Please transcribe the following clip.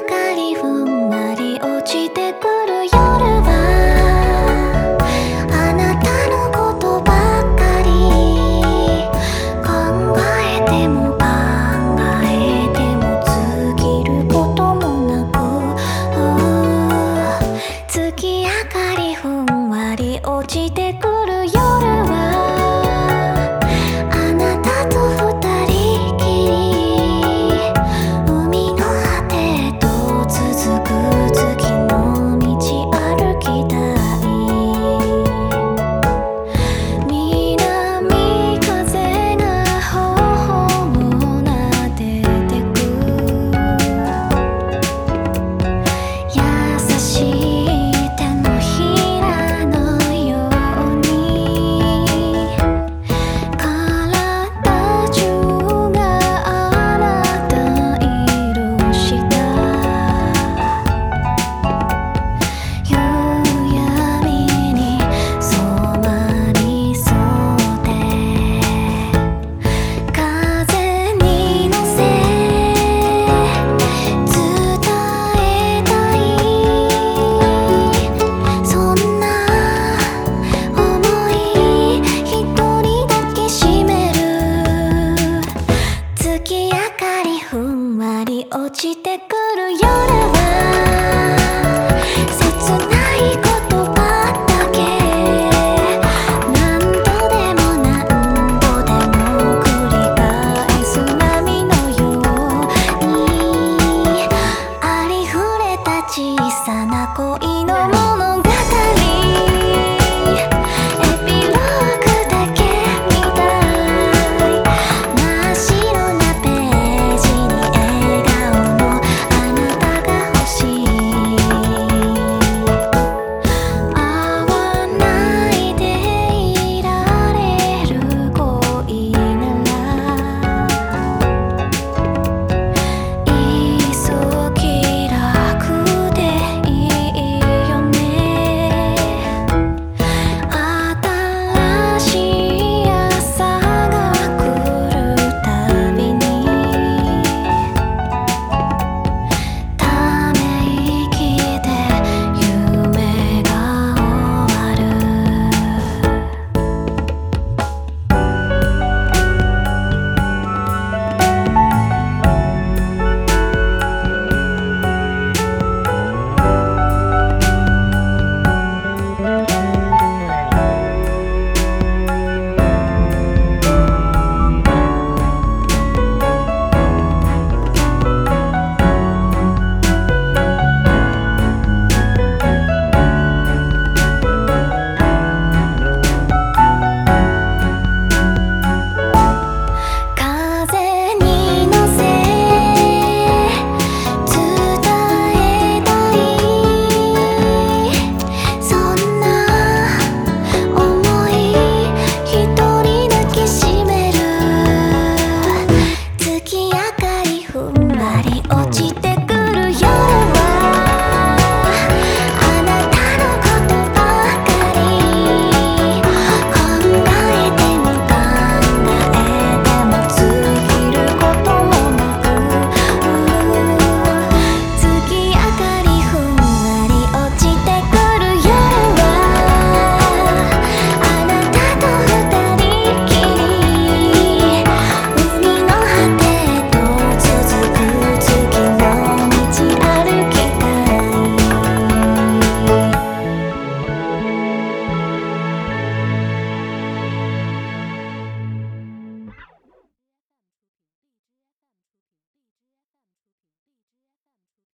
かり不明かりふんわり落ちてくる夜は